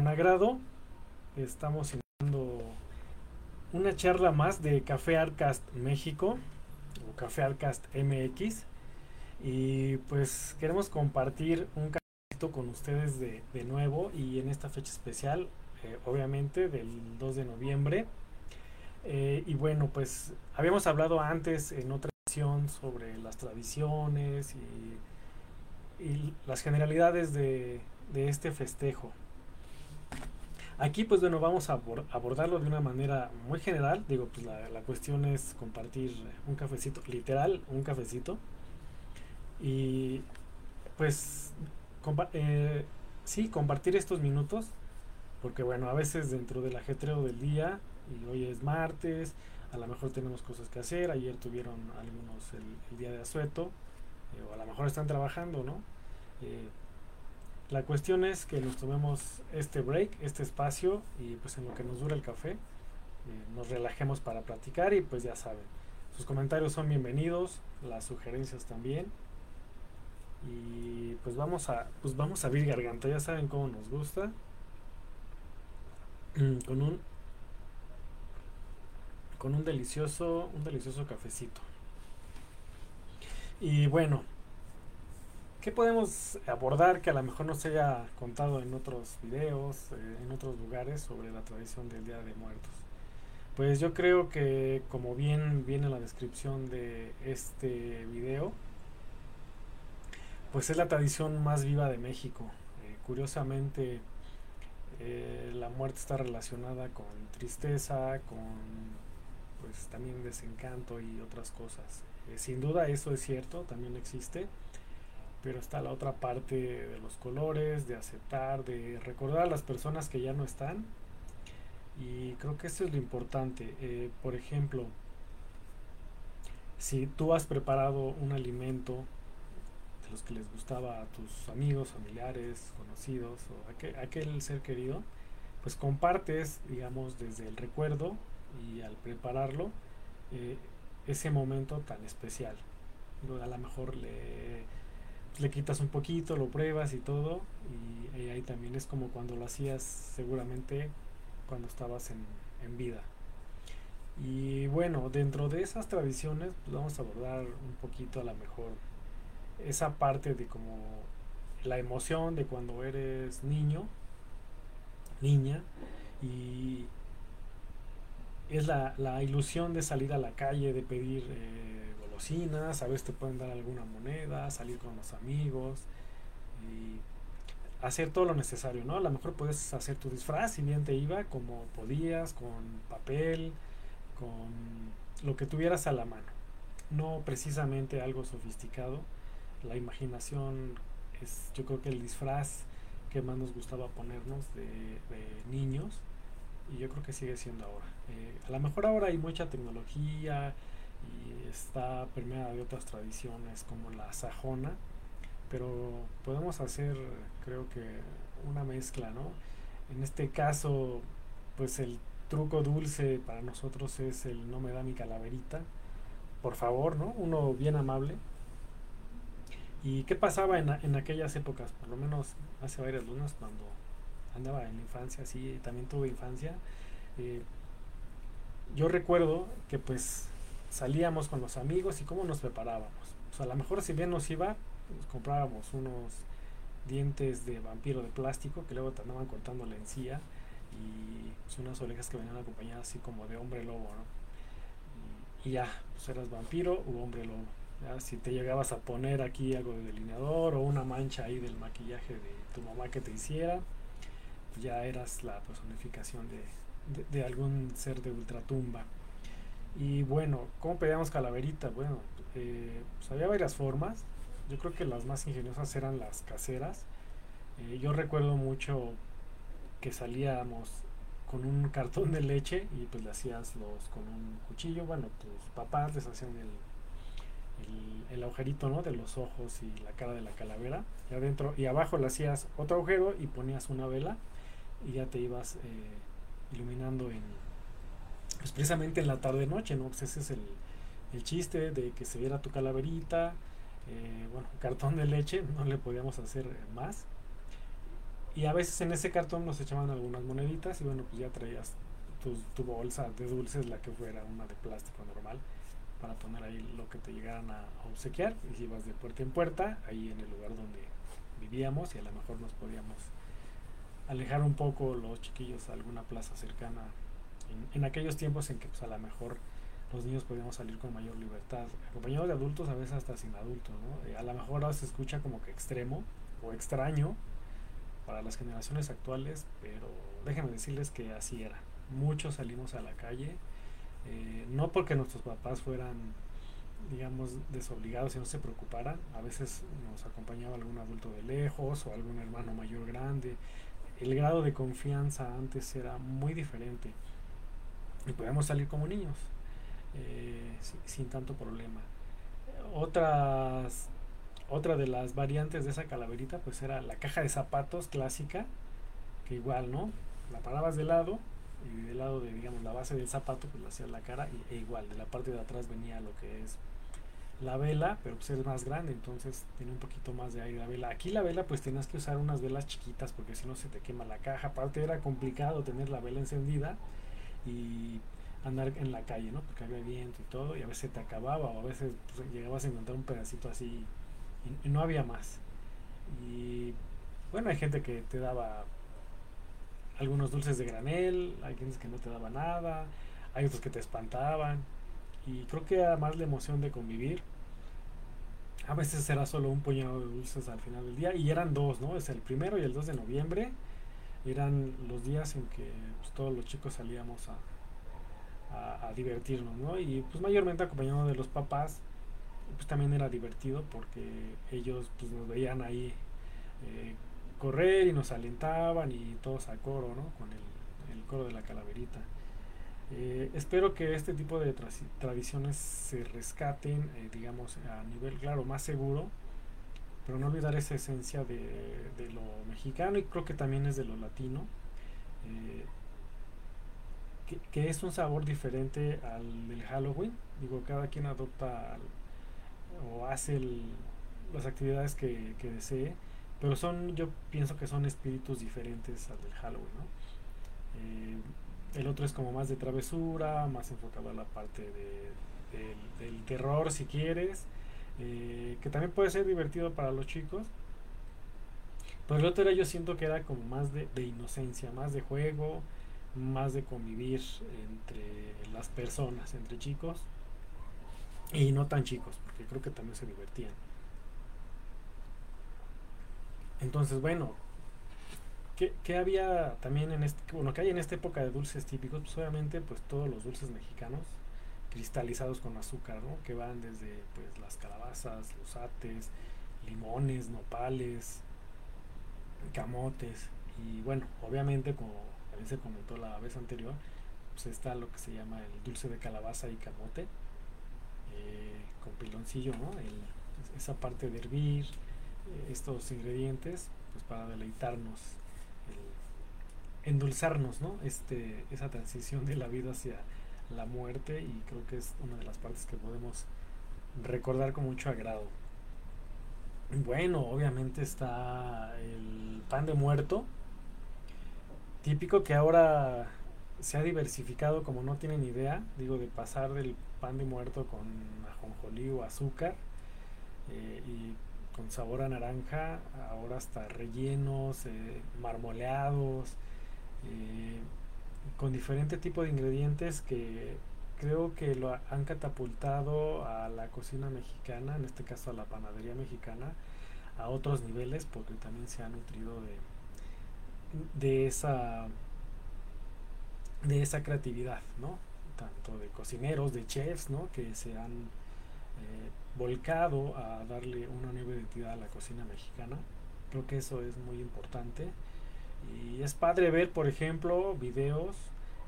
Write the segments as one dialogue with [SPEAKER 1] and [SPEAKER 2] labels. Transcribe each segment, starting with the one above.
[SPEAKER 1] con agrado estamos iniciando una charla más de Café Arcast México o Café Arcast MX y pues queremos compartir un cafecito con ustedes de, de nuevo y en esta fecha especial eh, obviamente del 2 de noviembre. Eh, y bueno pues habíamos hablado antes en otra edición sobre las tradiciones y, las generalidades de, de este festejo Aquí, pues bueno, vamos a abordarlo de una manera muy general. Digo, pues la, cuestión es compartir un cafecito, literal, un cafecito. Y pues, eh, sí, compartir estos minutos. Porque bueno, a veces dentro del ajetreo del día, y hoy es martes, a lo mejor tenemos cosas que hacer. Ayer tuvieron algunos el, día de asueto, eh, o a lo mejor están trabajando, ¿no? Eh, la cuestión es que nos tomemos este break, este espacio y pues en lo que nos dura el café, eh, nos relajemos para platicar y pues ya saben, sus comentarios son bienvenidos, las sugerencias también. Y pues vamos a pues vamos a abrir garganta, ya saben cómo nos gusta. con un con un delicioso un delicioso cafecito. Y bueno, ¿Qué podemos abordar que a lo mejor no se haya contado en otros videos, eh, en otros lugares sobre la tradición del Día de Muertos? Pues yo creo que como bien viene la descripción de este video, pues es la tradición más viva de México. Eh, curiosamente, eh, la muerte está relacionada con tristeza, con pues también desencanto y otras cosas. sin duda eso es cierto, también existe pero está la otra parte de los colores, de aceptar, de recordar a las personas que ya no están. Y creo que eso es lo importante. Eh, por ejemplo, si tú has preparado un alimento de los que les gustaba a tus amigos, familiares, conocidos o aquel, aquel ser querido, pues compartes, digamos, desde el recuerdo y al prepararlo eh, ese momento tan especial. A lo mejor le le quitas un poquito, lo pruebas y todo. Y, ahí también es como cuando lo hacías seguramente cuando estabas en, vida. Y bueno, dentro de esas tradiciones pues vamos a abordar un poquito a lo mejor esa parte de como la emoción de cuando eres niño, niña, y es la, la ilusión de salir a la calle, de pedir eh, a veces te pueden dar alguna moneda, salir con los amigos y hacer todo lo necesario, ¿no? A lo mejor puedes hacer tu disfraz si bien te iba, como podías, con papel, con lo que tuvieras a la mano. No precisamente algo sofisticado. La imaginación es, yo creo que el disfraz que más nos gustaba ponernos de, niños y yo creo que sigue siendo ahora. Eh, a lo mejor ahora hay mucha tecnología, y está permeada de otras tradiciones como la sajona, pero podemos hacer creo que una mezcla, ¿no? En este caso, pues el truco dulce para nosotros es el no me da mi calaverita, por favor, ¿no? Uno bien amable. ¿Y qué pasaba en, en aquellas épocas? Por lo menos hace varias lunas cuando andaba en la infancia, sí, también tuve infancia. Eh, yo recuerdo que pues salíamos con los amigos y cómo nos preparábamos. O a lo mejor si bien nos iba, pues, comprábamos unos dientes de vampiro de plástico que luego te andaban cortando la encía y pues, unas orejas que venían acompañadas así como de hombre lobo, ¿no? Y, ya, pues eras vampiro u hombre lobo. Si te llegabas a poner aquí algo de delineador o una mancha ahí del maquillaje de tu mamá que te hiciera, ya eras la personificación de, de algún ser de ultratumba. Y bueno, ¿cómo pedíamos calaverita? Bueno, eh, pues había varias formas. Yo creo que las más ingeniosas eran las caseras. Eh, yo recuerdo mucho que salíamos con un cartón de leche y pues le hacías los con un cuchillo. Bueno, tus papás les hacían el, el, agujerito ¿no? de los ojos y la cara de la calavera. Y adentro y abajo le hacías otro agujero y ponías una vela y ya te ibas eh, iluminando en, pues precisamente en la tarde noche, ¿no? Pues ese es el, el chiste de que se viera tu calaverita, eh, bueno, cartón de leche, no le podíamos hacer más. y a veces en ese cartón nos echaban algunas moneditas y bueno, pues ya traías tu, tu bolsa de dulces, la que fuera, una de plástico normal, para poner ahí lo que te llegaran a, obsequiar. Y ibas de puerta en puerta, ahí en el lugar donde vivíamos y a lo mejor nos podíamos alejar un poco los chiquillos a alguna plaza cercana en, aquellos tiempos en que pues a lo mejor los niños podíamos salir con mayor libertad, acompañados de adultos, a veces hasta sin adultos, ¿no? a lo mejor ahora se escucha como que extremo o extraño para las generaciones actuales, pero déjenme decirles que así era. Muchos salimos a la calle, eh, no porque nuestros papás fueran, digamos, desobligados y no se preocuparan, a veces nos acompañaba algún adulto de lejos o algún hermano mayor grande. El grado de confianza antes era muy diferente y podíamos salir como niños eh, sin, tanto problema. Otras, otra de las variantes de esa calaverita pues era la caja de zapatos clásica, que igual, ¿no? La parabas de lado y del lado de, digamos, la base del zapato pues le hacías la cara y, e igual, de la parte de atrás venía lo que es la vela, pero pues es más grande, entonces tiene un poquito más de aire la vela. Aquí la vela pues tenías que usar unas velas chiquitas porque si no se te quema la caja. Aparte era complicado tener la vela encendida y andar en la calle, ¿no? Porque había viento y todo, y a veces te acababa, o a veces pues, llegabas a encontrar un pedacito así y, no había más. Y bueno, hay gente que te daba algunos dulces de granel, hay gente que no te daba nada, hay otros que te espantaban, y creo que además la emoción de convivir. A veces era solo un puñado de dulces al final del día, y eran dos, ¿no? Es el primero y el 2 de noviembre eran los días en que pues, todos los chicos salíamos a, a, divertirnos, ¿no? Y pues mayormente acompañado de los papás, pues también era divertido porque ellos pues nos veían ahí eh, correr y nos alentaban y todos a coro, ¿no? Con el, el coro de la calaverita. Eh, espero que este tipo de tradiciones se rescaten, eh, digamos, a nivel, claro, más seguro, pero no olvidar esa esencia de, de lo mexicano y creo que también es de lo latino que, es un sabor diferente al del Halloween. Digo, cada quien adopta o hace las actividades que, desee, pero son, yo pienso que son espíritus diferentes al del Halloween, eh, el otro es como más de travesura, más enfocado a la parte del, terror, si quieres, eh, que también puede ser divertido para los chicos. Pero el otro era, yo siento que era como más de, inocencia, más de juego, más de convivir entre las personas, entre chicos y no tan chicos, porque creo que también se divertían. Entonces, bueno, ¿qué, había también en este, bueno, que hay en esta época de dulces típicos? Pues obviamente, pues todos los dulces mexicanos cristalizados con azúcar, ¿no? Que van desde pues las calabazas, los ates, limones, nopales, camotes y bueno, obviamente como se comentó la vez anterior, pues está lo que se llama el dulce de calabaza y camote, eh, con piloncillo, ¿no? esa parte de hervir eh, estos ingredientes, pues para deleitarnos, endulzarnos, ¿no? Este, esa transición de la vida hacia la muerte y creo que es una de las partes que podemos recordar con mucho agrado. Bueno, obviamente está el pan de muerto, típico que ahora se ha diversificado como no tienen idea, digo, de pasar del pan de muerto con ajonjolí o azúcar eh, y con sabor a naranja, ahora hasta rellenos, eh, marmoleados, eh, con diferente tipo de ingredientes que creo que lo han catapultado a la cocina mexicana, en este caso a la panadería mexicana, a otros niveles porque también se ha nutrido de de esa de esa creatividad, ¿no? Tanto de cocineros, de chefs, ¿no? Que se han eh, volcado a darle una nueva identidad a la cocina mexicana. Creo que eso es muy importante. Y es padre ver, por ejemplo, videos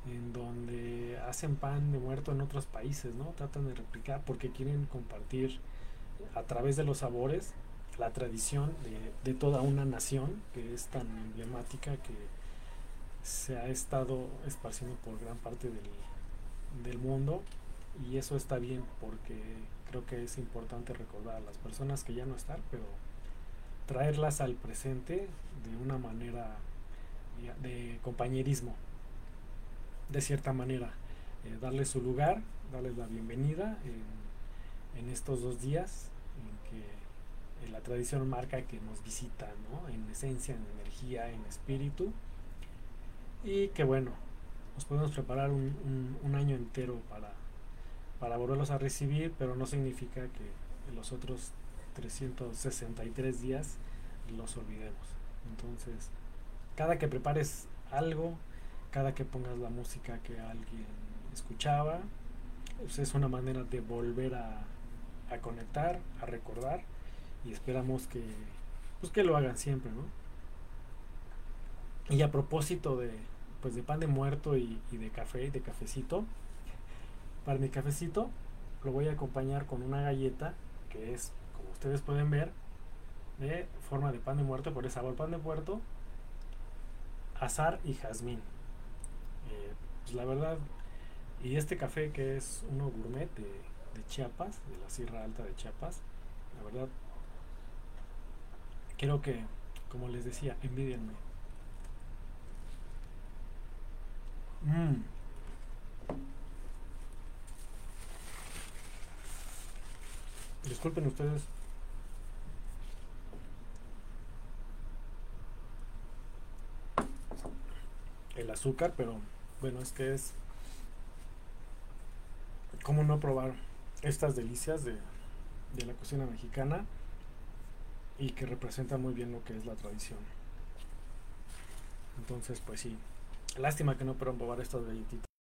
[SPEAKER 1] en donde hacen pan de muerto en otros países, ¿no? Tratan de replicar porque quieren compartir a través de los sabores la tradición de, toda una nación que es tan emblemática que se ha estado esparciendo por gran parte del, del mundo y eso está bien porque creo que es importante recordar a las personas que ya no están, pero traerlas al presente de una manera de compañerismo, de cierta manera, eh, darles su lugar, darles la bienvenida en, estos dos días en que eh, la tradición marca que nos visita, ¿no? En esencia, en energía, en espíritu, y que bueno, nos podemos preparar un, año entero para, para volverlos a recibir, pero no significa que los otros 363 días los olvidemos. Entonces, cada que prepares algo, cada que pongas la música que alguien escuchaba, pues es una manera de volver a, conectar, a recordar y esperamos que, pues que lo hagan siempre, ¿no? Y a propósito de, pues de pan de muerto y, y de café, de cafecito, para mi cafecito lo voy a acompañar con una galleta que es, como ustedes pueden ver, de forma de pan de muerto, por el sabor pan de muerto, azar y jazmín. Eh, pues la verdad, y este café que es uno gourmet de, de Chiapas, de la Sierra Alta de Chiapas, la verdad, creo que, como les decía, envidienme. Mmm. Disculpen ustedes. Azúcar, pero bueno, es que es... ¿Cómo no probar estas delicias de, de la cocina mexicana? Y que representan muy bien lo que es la tradición. Entonces, pues sí. Lástima que no puedan probar estas galletitas.